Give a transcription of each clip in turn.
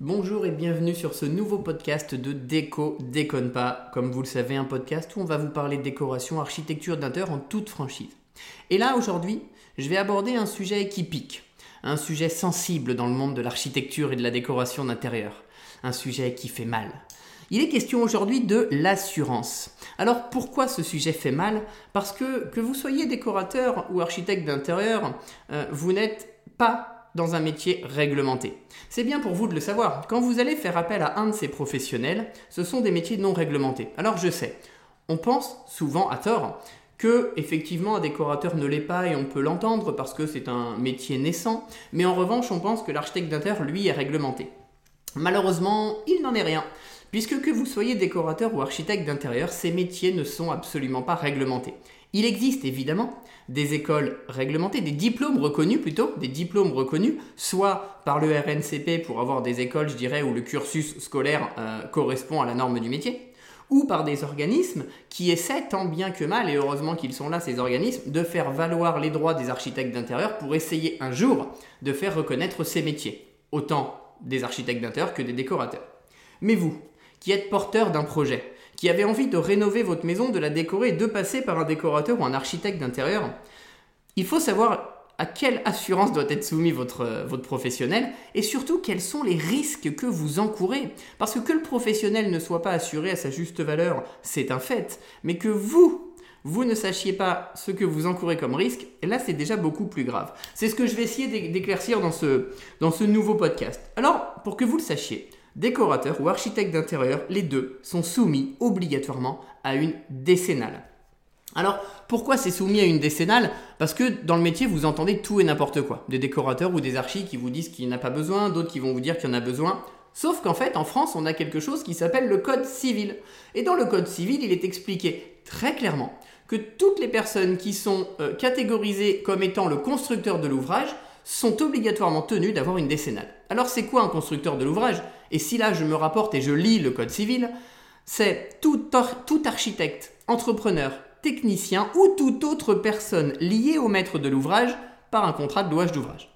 Bonjour et bienvenue sur ce nouveau podcast de Déco Déconne pas. Comme vous le savez, un podcast où on va vous parler de décoration, architecture d'intérieur en toute franchise. Et là, aujourd'hui, je vais aborder un sujet qui pique, un sujet sensible dans le monde de l'architecture et de la décoration d'intérieur, un sujet qui fait mal. Il est question aujourd'hui de l'assurance. Alors pourquoi ce sujet fait mal? Parce que que vous soyez décorateur ou architecte d'intérieur, euh, vous n'êtes pas dans un métier réglementé. C'est bien pour vous de le savoir. Quand vous allez faire appel à un de ces professionnels, ce sont des métiers non réglementés. Alors je sais, on pense souvent à tort que effectivement un décorateur ne l'est pas et on peut l'entendre parce que c'est un métier naissant, mais en revanche on pense que l'architecte d'intérieur lui est réglementé. Malheureusement, il n'en est rien. Puisque que vous soyez décorateur ou architecte d'intérieur, ces métiers ne sont absolument pas réglementés. Il existe évidemment des écoles réglementées, des diplômes reconnus plutôt, des diplômes reconnus, soit par le RNCP pour avoir des écoles, je dirais, où le cursus scolaire euh, correspond à la norme du métier, ou par des organismes qui essaient tant bien que mal, et heureusement qu'ils sont là, ces organismes, de faire valoir les droits des architectes d'intérieur pour essayer un jour de faire reconnaître ces métiers, autant des architectes d'intérieur que des décorateurs. Mais vous, qui êtes porteur d'un projet, qui avez envie de rénover votre maison, de la décorer de passer par un décorateur ou un architecte d'intérieur, il faut savoir à quelle assurance doit être soumis votre, votre professionnel et surtout quels sont les risques que vous encourez. Parce que que le professionnel ne soit pas assuré à sa juste valeur, c'est un fait, mais que vous, vous ne sachiez pas ce que vous encourez comme risque, là c'est déjà beaucoup plus grave. C'est ce que je vais essayer d'éclaircir dans ce, dans ce nouveau podcast. Alors, pour que vous le sachiez, décorateur ou architecte d'intérieur, les deux sont soumis obligatoirement à une décennale. Alors, pourquoi c'est soumis à une décennale? Parce que dans le métier, vous entendez tout et n'importe quoi. Des décorateurs ou des archis qui vous disent qu'il n'y en a pas besoin, d'autres qui vont vous dire qu'il y en a besoin. Sauf qu'en fait, en France, on a quelque chose qui s'appelle le Code civil. Et dans le Code civil, il est expliqué très clairement que toutes les personnes qui sont euh, catégorisées comme étant le constructeur de l'ouvrage sont obligatoirement tenues d'avoir une décennale. Alors c'est quoi un constructeur de l'ouvrage? Et si là je me rapporte et je lis le Code civil, c'est tout, tout architecte, entrepreneur, technicien ou toute autre personne liée au maître de l'ouvrage par un contrat de louage d'ouvrage.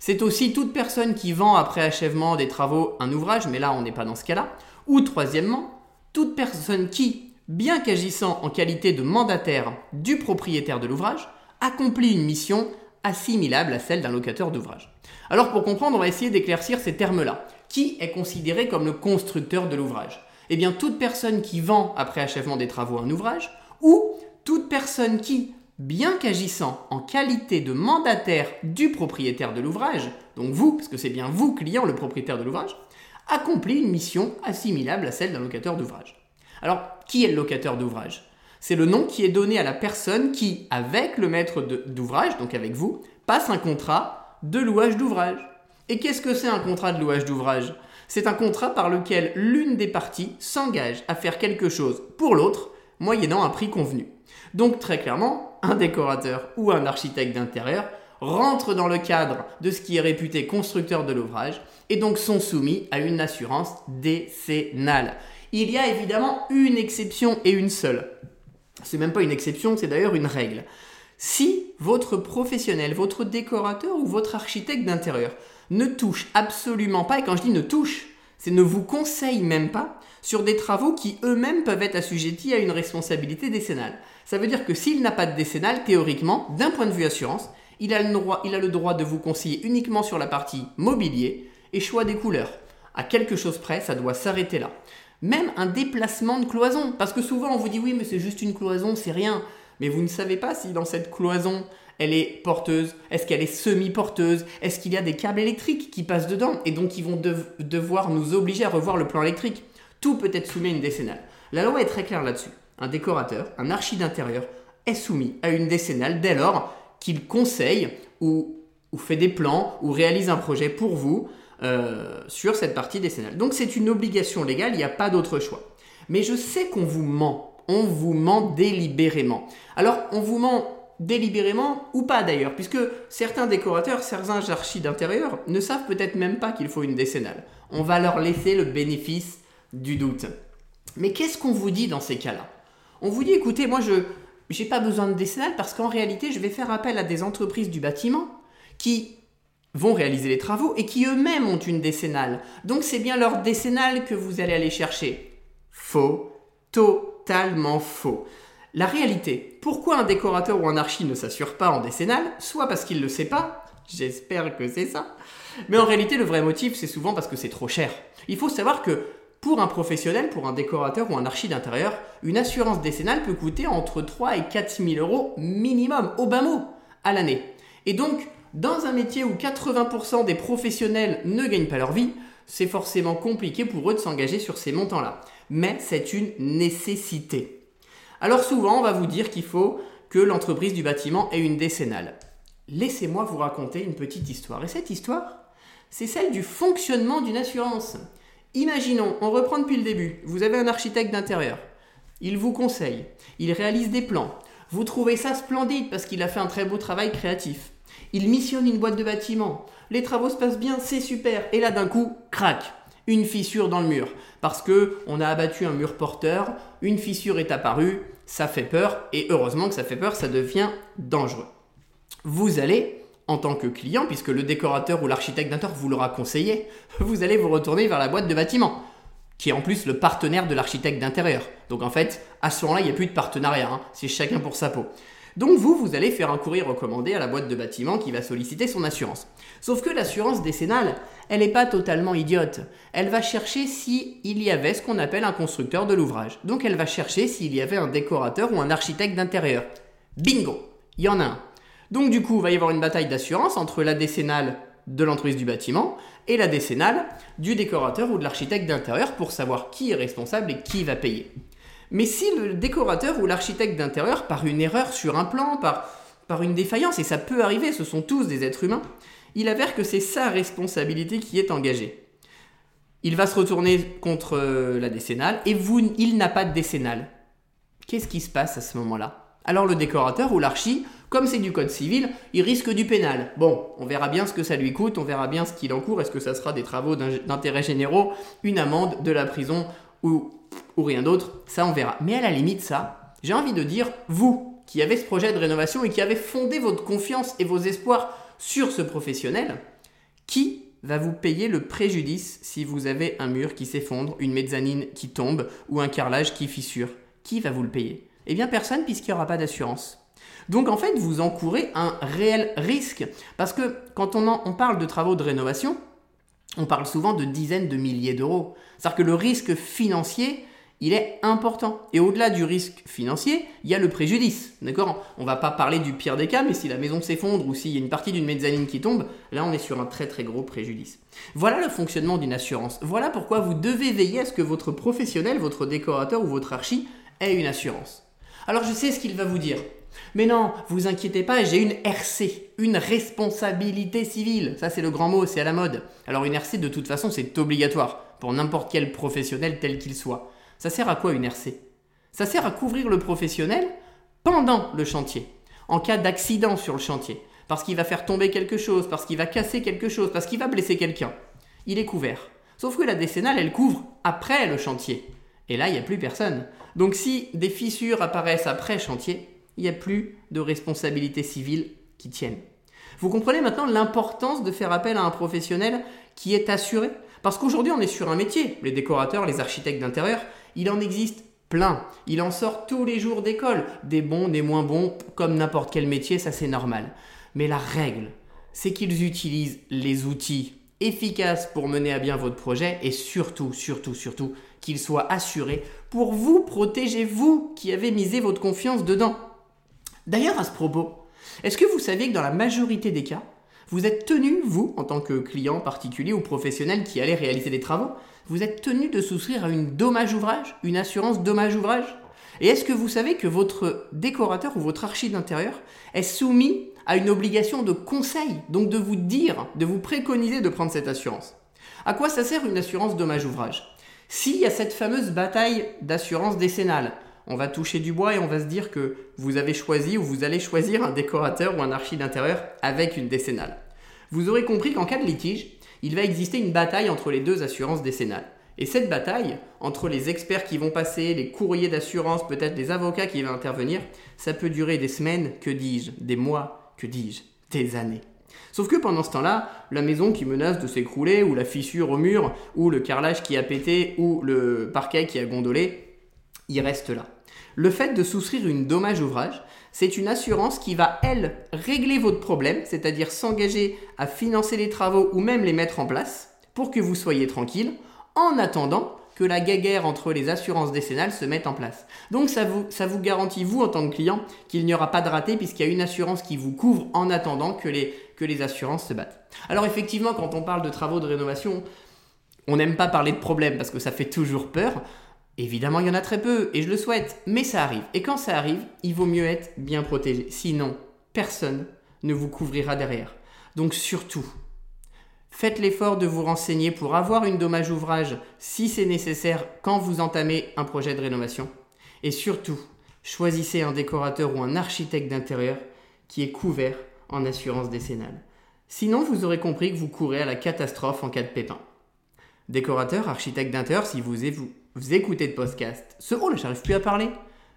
C'est aussi toute personne qui vend après achèvement des travaux un ouvrage, mais là on n'est pas dans ce cas-là. Ou troisièmement, toute personne qui, bien qu'agissant en qualité de mandataire du propriétaire de l'ouvrage, accomplit une mission assimilable à celle d'un locateur d'ouvrage. Alors pour comprendre, on va essayer d'éclaircir ces termes-là. Qui est considéré comme le constructeur de l'ouvrage? Eh bien toute personne qui vend après achèvement des travaux un ouvrage, ou toute personne qui, bien qu'agissant en qualité de mandataire du propriétaire de l'ouvrage, donc vous, parce que c'est bien vous, client, le propriétaire de l'ouvrage, accomplit une mission assimilable à celle d'un locateur d'ouvrage. Alors, qui est le locateur d'ouvrage? C'est le nom qui est donné à la personne qui, avec le maître d'ouvrage, donc avec vous, passe un contrat de louage d'ouvrage. Et qu'est-ce que c'est un contrat de louage d'ouvrage? C'est un contrat par lequel l'une des parties s'engage à faire quelque chose pour l'autre, moyennant un prix convenu. Donc très clairement, un décorateur ou un architecte d'intérieur rentre dans le cadre de ce qui est réputé constructeur de l'ouvrage et donc sont soumis à une assurance décennale. Il y a évidemment une exception et une seule. C'est même pas une exception, c'est d'ailleurs une règle. Si votre professionnel, votre décorateur ou votre architecte d'intérieur ne touche absolument pas, et quand je dis ne touche, c'est ne vous conseille même pas sur des travaux qui eux-mêmes peuvent être assujettis à une responsabilité décennale. Ça veut dire que s'il n'a pas de décennale, théoriquement, d'un point de vue assurance, il a, le droit, il a le droit de vous conseiller uniquement sur la partie mobilier et choix des couleurs. À quelque chose près, ça doit s'arrêter là. Même un déplacement de cloison, parce que souvent on vous dit oui mais c'est juste une cloison, c'est rien. Mais vous ne savez pas si dans cette cloison, elle est porteuse Est-ce qu'elle est semi-porteuse Est-ce qu'il y a des câbles électriques qui passent dedans et donc ils vont devoir nous obliger à revoir le plan électrique Tout peut être soumis à une décennale. La loi est très claire là-dessus. Un décorateur, un archi d'intérieur est soumis à une décennale dès lors qu'il conseille ou, fait des plans ou réalise un projet pour vous euh, sur cette partie décennale. Donc c'est une obligation légale, il n'y a pas d'autre choix. Mais je sais qu'on vous ment, on vous ment délibérément. Alors on vous ment délibérément ou pas d'ailleurs, puisque certains décorateurs, certains archis d'intérieur ne savent peut-être même pas qu'il faut une décennale. On va leur laisser le bénéfice du doute. Mais qu'est-ce qu'on vous dit dans ces cas-là? On vous dit, écoutez, moi je n'ai pas besoin de décennale parce qu'en réalité, je vais faire appel à des entreprises du bâtiment qui vont réaliser les travaux et qui eux-mêmes ont une décennale. Donc c'est bien leur décennale que vous allez aller chercher. Faux, totalement faux. La réalité, pourquoi un décorateur ou un archi ne s'assure pas en décennale Soit parce qu'il ne le sait pas, j'espère que c'est ça, mais en réalité le vrai motif c'est souvent parce que c'est trop cher. Il faut savoir que pour un professionnel, pour un décorateur ou un archi d'intérieur, une assurance décennale peut coûter entre 3 et 4 000 euros minimum, au bas mot, à l'année. Et donc, dans un métier où 80% des professionnels ne gagnent pas leur vie, c'est forcément compliqué pour eux de s'engager sur ces montants-là. Mais c'est une nécessité. Alors souvent, on va vous dire qu'il faut que l'entreprise du bâtiment ait une décennale. Laissez-moi vous raconter une petite histoire. Et cette histoire, c'est celle du fonctionnement d'une assurance. Imaginons, on reprend depuis le début. Vous avez un architecte d'intérieur. Il vous conseille. Il réalise des plans. Vous trouvez ça splendide parce qu'il a fait un très beau travail créatif. Il missionne une boîte de bâtiment. Les travaux se passent bien, c'est super. Et là d'un coup, crac, une fissure dans le mur parce que on a abattu un mur porteur, une fissure est apparue, ça fait peur, et heureusement que ça fait peur, ça devient dangereux. Vous allez, en tant que client, puisque le décorateur ou l'architecte d'intérieur vous l'aura conseillé, vous allez vous retourner vers la boîte de bâtiment, qui est en plus le partenaire de l'architecte d'intérieur. Donc en fait, à ce moment-là, il n'y a plus de partenariat, hein. c'est chacun pour sa peau. Donc vous, vous allez faire un courrier recommandé à la boîte de bâtiment qui va solliciter son assurance. Sauf que l'assurance décennale, elle n'est pas totalement idiote. Elle va chercher s'il y avait ce qu'on appelle un constructeur de l'ouvrage. Donc elle va chercher s'il y avait un décorateur ou un architecte d'intérieur. Bingo Il y en a un. Donc du coup, il va y avoir une bataille d'assurance entre la décennale de l'entreprise du bâtiment et la décennale du décorateur ou de l'architecte d'intérieur pour savoir qui est responsable et qui va payer. Mais si le décorateur ou l'architecte d'intérieur, par une erreur sur un plan, par, une défaillance, et ça peut arriver, ce sont tous des êtres humains, il avère que c'est sa responsabilité qui est engagée. Il va se retourner contre euh, la décennale et vous, il n'a pas de décennale. Qu'est-ce qui se passe à ce moment-là? Alors le décorateur ou l'archi, comme c'est du code civil, il risque du pénal. Bon, on verra bien ce que ça lui coûte, on verra bien ce qu'il encourt, est-ce que ça sera des travaux d'intérêt généraux, une amende, de la prison ou ou rien d'autre, ça on verra. Mais à la limite, ça, j'ai envie de dire, vous qui avez ce projet de rénovation et qui avez fondé votre confiance et vos espoirs sur ce professionnel, qui va vous payer le préjudice si vous avez un mur qui s'effondre, une mezzanine qui tombe ou un carrelage qui fissure? Qui va vous le payer? Eh bien personne puisqu'il n'y aura pas d'assurance. Donc en fait, vous encourez un réel risque. Parce que quand on, on parle de travaux de rénovation, on parle souvent de dizaines de milliers d'euros. C'est-à-dire que le risque financier, il est important. Et au-delà du risque financier, il y a le préjudice. D'accord? On va pas parler du pire des cas, mais si la maison s'effondre ou s'il y a une partie d'une mezzanine qui tombe, là on est sur un très très gros préjudice. Voilà le fonctionnement d'une assurance. Voilà pourquoi vous devez veiller à ce que votre professionnel, votre décorateur ou votre archi ait une assurance. Alors je sais ce qu'il va vous dire. Mais non, vous inquiétez pas, j'ai une RC, une responsabilité civile. Ça c'est le grand mot, c'est à la mode. Alors une RC de toute façon c'est obligatoire pour n'importe quel professionnel tel qu'il soit. Ça sert à quoi une RC Ça sert à couvrir le professionnel pendant le chantier, en cas d'accident sur le chantier, parce qu'il va faire tomber quelque chose, parce qu'il va casser quelque chose, parce qu'il va blesser quelqu'un. Il est couvert. Sauf que la décennale, elle couvre après le chantier. Et là, il n'y a plus personne. Donc si des fissures apparaissent après chantier, il n'y a plus de responsabilité civile qui tienne. Vous comprenez maintenant l'importance de faire appel à un professionnel qui est assuré? Parce qu'aujourd'hui, on est sur un métier. Les décorateurs, les architectes d'intérieur, il en existe plein. Il en sort tous les jours d'école. Des bons, des moins bons, comme n'importe quel métier, ça c'est normal. Mais la règle, c'est qu'ils utilisent les outils efficaces pour mener à bien votre projet et surtout, surtout, surtout, qu'ils soient assurés pour vous protéger, vous qui avez misé votre confiance dedans. D'ailleurs, à ce propos, est-ce que vous saviez que dans la majorité des cas, vous êtes tenu, vous, en tant que client particulier ou professionnel qui allait réaliser des travaux, vous êtes tenu de souscrire à une dommage ouvrage, une assurance dommage ouvrage? Et est-ce que vous savez que votre décorateur ou votre archi d'intérieur est soumis à une obligation de conseil, donc de vous dire, de vous préconiser de prendre cette assurance? À quoi ça sert une assurance dommage ouvrage? S'il y a cette fameuse bataille d'assurance décennale, on va toucher du bois et on va se dire que vous avez choisi ou vous allez choisir un décorateur ou un archi d'intérieur avec une décennale. Vous aurez compris qu'en cas de litige, il va exister une bataille entre les deux assurances décennales. Et cette bataille, entre les experts qui vont passer, les courriers d'assurance, peut-être les avocats qui vont intervenir, ça peut durer des semaines, que dis-je, des mois, que dis-je, des années. Sauf que pendant ce temps-là, la maison qui menace de s'écrouler, ou la fissure au mur, ou le carrelage qui a pété, ou le parquet qui a gondolé, il reste là. Le fait de souscrire une dommage ouvrage, c'est une assurance qui va, elle, régler votre problème, c'est-à-dire s'engager à financer les travaux ou même les mettre en place, pour que vous soyez tranquille, en attendant que la guéguerre entre les assurances décennales se mette en place. Donc ça vous, ça vous garantit, vous en tant que client, qu'il n'y aura pas de raté puisqu'il y a une assurance qui vous couvre en attendant que les, que les assurances se battent. Alors effectivement, quand on parle de travaux de rénovation, on n'aime pas parler de problème parce que ça fait toujours peur. Évidemment, il y en a très peu et je le souhaite, mais ça arrive. Et quand ça arrive, il vaut mieux être bien protégé. Sinon, personne ne vous couvrira derrière. Donc surtout, Faites l'effort de vous renseigner pour avoir une dommage ouvrage si c'est nécessaire quand vous entamez un projet de rénovation. Et surtout, choisissez un décorateur ou un architecte d'intérieur qui est couvert en assurance décennale. Sinon, vous aurez compris que vous courez à la catastrophe en cas de pépin. Décorateur, architecte d'intérieur, si vous, vous écoutez de podcast, ce oh là, j'arrive plus à parler.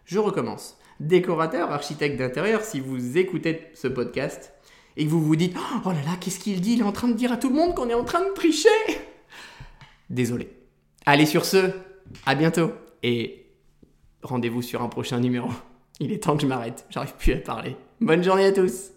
Je recommence. Décorateur, architecte d'intérieur, si vous écoutez ce podcast, et que vous vous dites Oh là là, qu'est-ce qu'il dit? Il est en train de dire à tout le monde qu'on est en train de tricher Désolé. Allez, sur ce, à bientôt et rendez-vous sur un prochain numéro. Il est temps que je m'arrête, j'arrive plus à parler. Bonne journée à tous